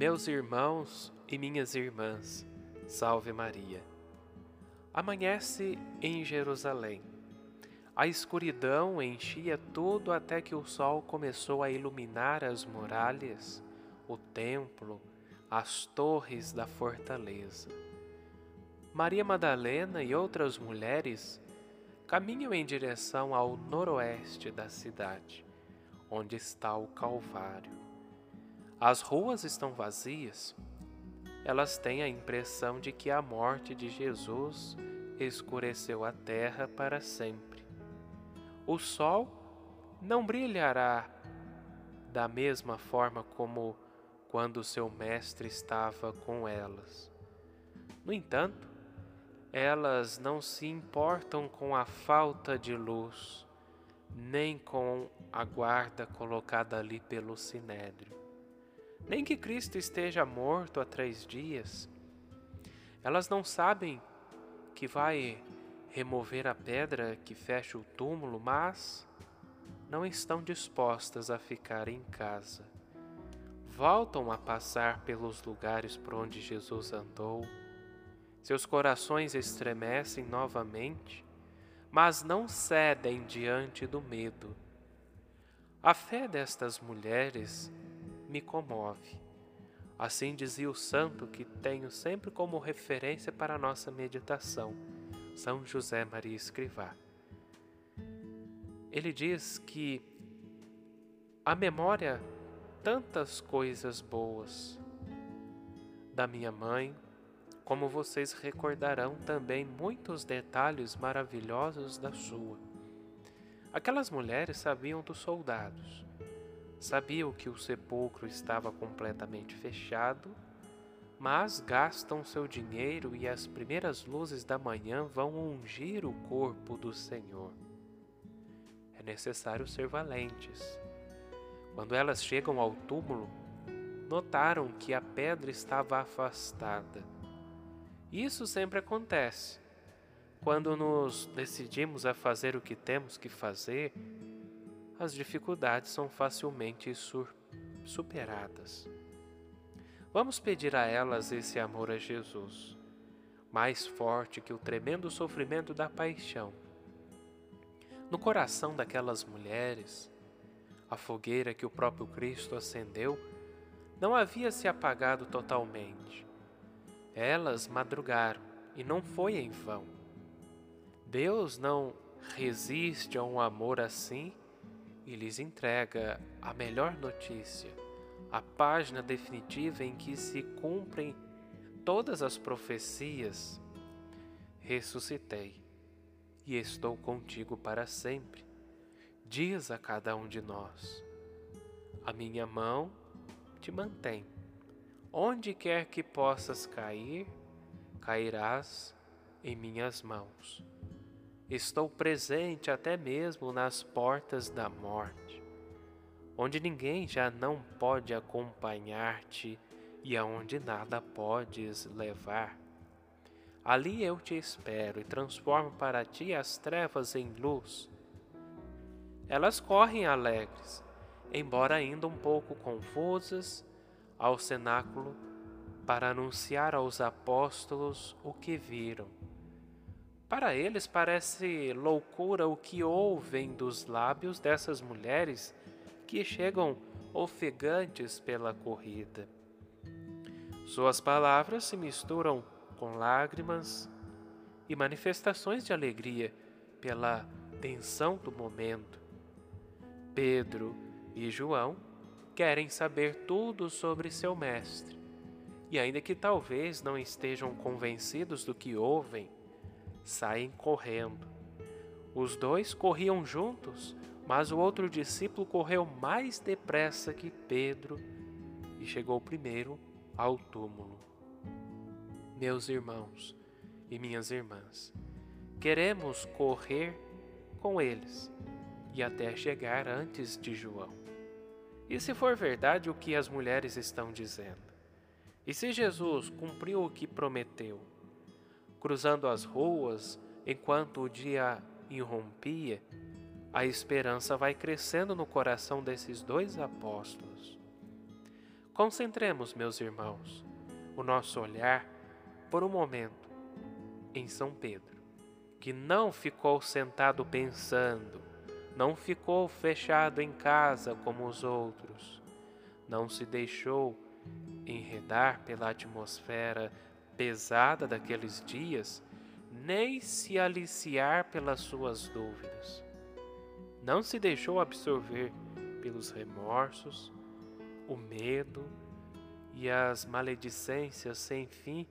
Meus irmãos e minhas irmãs, salve Maria. Amanhece em Jerusalém. A escuridão enchia tudo até que o sol começou a iluminar as muralhas, o templo, as torres da fortaleza. Maria Madalena e outras mulheres caminham em direção ao noroeste da cidade, onde está o Calvário. As ruas estão vazias. Elas têm a impressão de que a morte de Jesus escureceu a terra para sempre. O sol não brilhará da mesma forma como quando seu mestre estava com elas. No entanto, elas não se importam com a falta de luz, nem com a guarda colocada ali pelo sinédrio, nem que Cristo esteja morto há três dias. Elas não sabem que vai remover a pedra que fecha o túmulo, mas não estão dispostas a ficar em casa. Voltam a passar pelos lugares por onde Jesus andou seus corações estremecem novamente, mas não cedem diante do medo. A fé destas mulheres me comove. Assim dizia o santo que tenho sempre como referência para a nossa meditação, São José Maria Escrivá. Ele diz que a memória tantas coisas boas da minha mãe, como vocês recordarão também muitos detalhes maravilhosos da sua. Aquelas mulheres sabiam dos soldados, sabiam que o sepulcro estava completamente fechado, mas gastam seu dinheiro e as primeiras luzes da manhã vão ungir o corpo do Senhor. É necessário ser valentes. Quando elas chegam ao túmulo, notaram que a pedra estava afastada isso sempre acontece. Quando nos decidimos a fazer o que temos que fazer, as dificuldades são facilmente superadas. Vamos pedir a elas esse amor a Jesus, mais forte que o tremendo sofrimento da paixão. No coração daquelas mulheres, a fogueira que o próprio Cristo acendeu não havia se apagado totalmente elas madrugaram e não foi em vão. Deus não resiste a um amor assim e lhes entrega a melhor notícia, a página definitiva em que se cumprem todas as profecias. Ressuscitei e estou contigo para sempre, diz a cada um de nós. A minha mão te mantém Onde quer que possas cair, cairás em minhas mãos. Estou presente até mesmo nas portas da morte, onde ninguém já não pode acompanhar-te e aonde nada podes levar. Ali eu te espero e transformo para ti as trevas em luz. Elas correm alegres, embora ainda um pouco confusas ao cenáculo para anunciar aos apóstolos o que viram. Para eles parece loucura o que ouvem dos lábios dessas mulheres que chegam ofegantes pela corrida. Suas palavras se misturam com lágrimas e manifestações de alegria pela tensão do momento. Pedro e João querem saber tudo sobre seu mestre. E ainda que talvez não estejam convencidos do que ouvem, saem correndo. Os dois corriam juntos, mas o outro discípulo correu mais depressa que Pedro e chegou primeiro ao túmulo. Meus irmãos e minhas irmãs, queremos correr com eles e até chegar antes de João. E se for verdade o que as mulheres estão dizendo? E se Jesus cumpriu o que prometeu, cruzando as ruas enquanto o dia irrompia, a esperança vai crescendo no coração desses dois apóstolos. Concentremos, meus irmãos, o nosso olhar por um momento em São Pedro, que não ficou sentado pensando, não ficou fechado em casa como os outros, não se deixou enredar pela atmosfera pesada daqueles dias, nem se aliciar pelas suas dúvidas. Não se deixou absorver pelos remorsos, o medo e as maledicências sem fim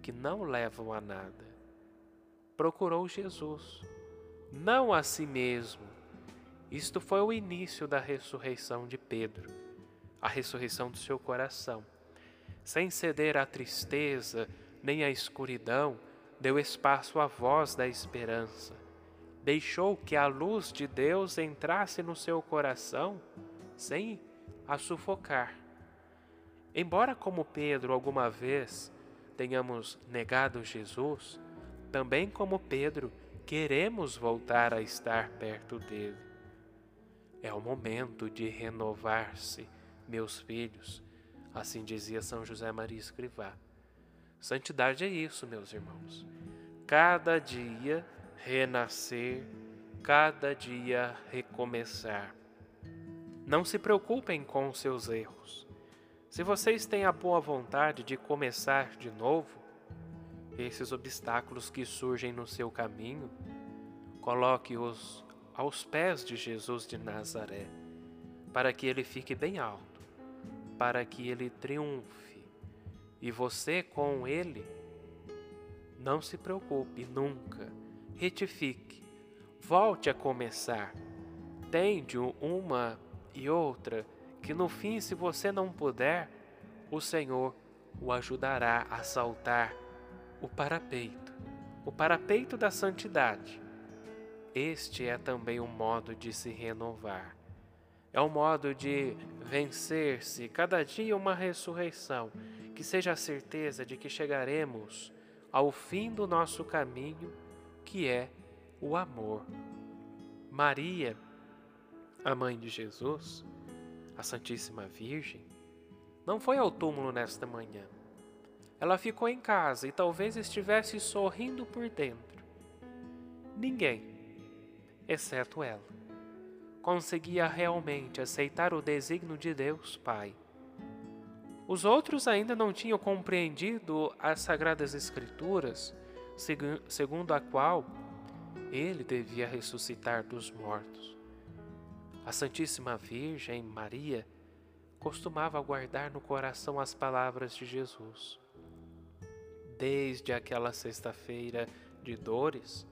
que não levam a nada. Procurou Jesus, não a si mesmo. Isto foi o início da ressurreição de Pedro, a ressurreição do seu coração. Sem ceder à tristeza nem à escuridão, deu espaço à voz da esperança. Deixou que a luz de Deus entrasse no seu coração sem a sufocar. Embora, como Pedro, alguma vez tenhamos negado Jesus, também como Pedro, queremos voltar a estar perto dele. É o momento de renovar-se, meus filhos, assim dizia São José Maria Escrivá. Santidade é isso, meus irmãos. Cada dia renascer, cada dia recomeçar. Não se preocupem com seus erros. Se vocês têm a boa vontade de começar de novo, esses obstáculos que surgem no seu caminho, coloque-os aos pés de Jesus de Nazaré, para que ele fique bem alto, para que ele triunfe. E você com ele, não se preocupe nunca, retifique, volte a começar. Tende uma e outra que no fim, se você não puder, o Senhor o ajudará a saltar o parapeito, o parapeito da santidade. Este é também um modo de se renovar. É um modo de vencer-se cada dia uma ressurreição, que seja a certeza de que chegaremos ao fim do nosso caminho, que é o amor. Maria, a mãe de Jesus, a Santíssima Virgem, não foi ao túmulo nesta manhã. Ela ficou em casa e talvez estivesse sorrindo por dentro. Ninguém, exceto ela, conseguia realmente aceitar o desígnio de Deus Pai. Os outros ainda não tinham compreendido as Sagradas Escrituras, segundo a qual ele devia ressuscitar dos mortos. A Santíssima Virgem Maria costumava guardar no coração as palavras de Jesus. Desde aquela sexta-feira de dores,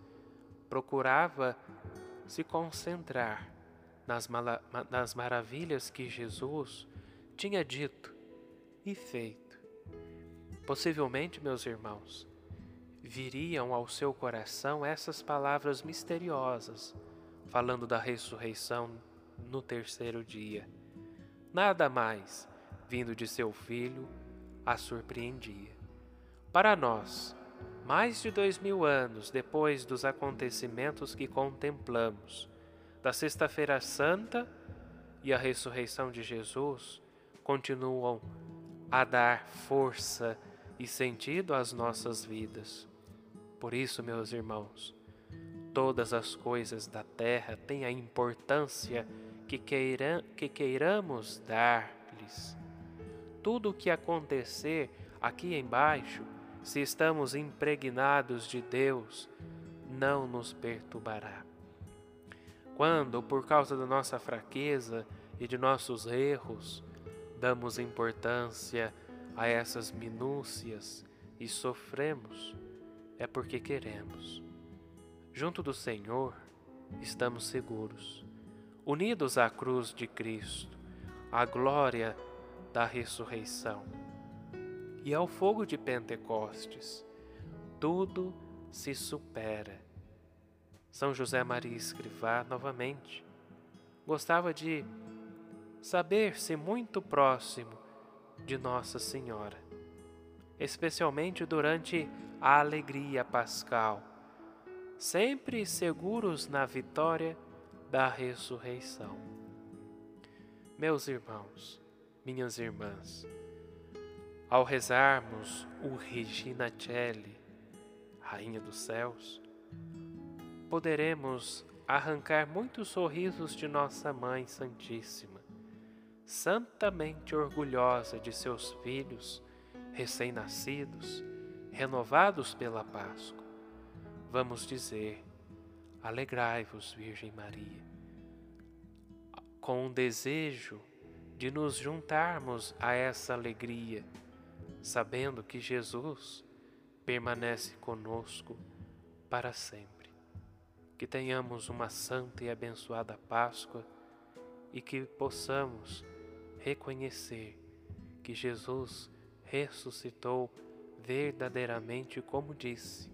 procurava se concentrar nas, nas maravilhas que Jesus tinha dito e feito. Possivelmente, meus irmãos, viriam ao seu coração essas palavras misteriosas, falando da ressurreição no terceiro dia. Nada mais, vindo de seu filho, a surpreendia. Para nós, mais de dois mil anos depois dos acontecimentos que contemplamos, da Sexta-feira Santa e a ressurreição de Jesus, continuam a dar força e sentido às nossas vidas. Por isso, meus irmãos, todas as coisas da terra têm a importância que, queira, que queiramos dar-lhes. Tudo o que acontecer aqui embaixo, se estamos impregnados de Deus, não nos perturbará. Quando, por causa da nossa fraqueza e de nossos erros, damos importância a essas minúcias e sofremos, é porque queremos. Junto do Senhor, estamos seguros unidos à cruz de Cristo, à glória da ressurreição e ao fogo de Pentecostes. Tudo se supera. São José Maria Escrivá, novamente, gostava de saber-se muito próximo de Nossa Senhora, especialmente durante a alegria pascal, sempre seguros na vitória da ressurreição. Meus irmãos, minhas irmãs, ao rezarmos o Regina Celli, Rainha dos Céus, poderemos arrancar muitos sorrisos de nossa Mãe Santíssima, santamente orgulhosa de seus filhos recém-nascidos, renovados pela Páscoa. Vamos dizer: Alegrai-vos, Virgem Maria, com o desejo de nos juntarmos a essa alegria, sabendo que Jesus permanece conosco para sempre. Que tenhamos uma santa e abençoada Páscoa e que possamos reconhecer que Jesus ressuscitou verdadeiramente como disse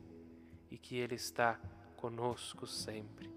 e que Ele está conosco sempre.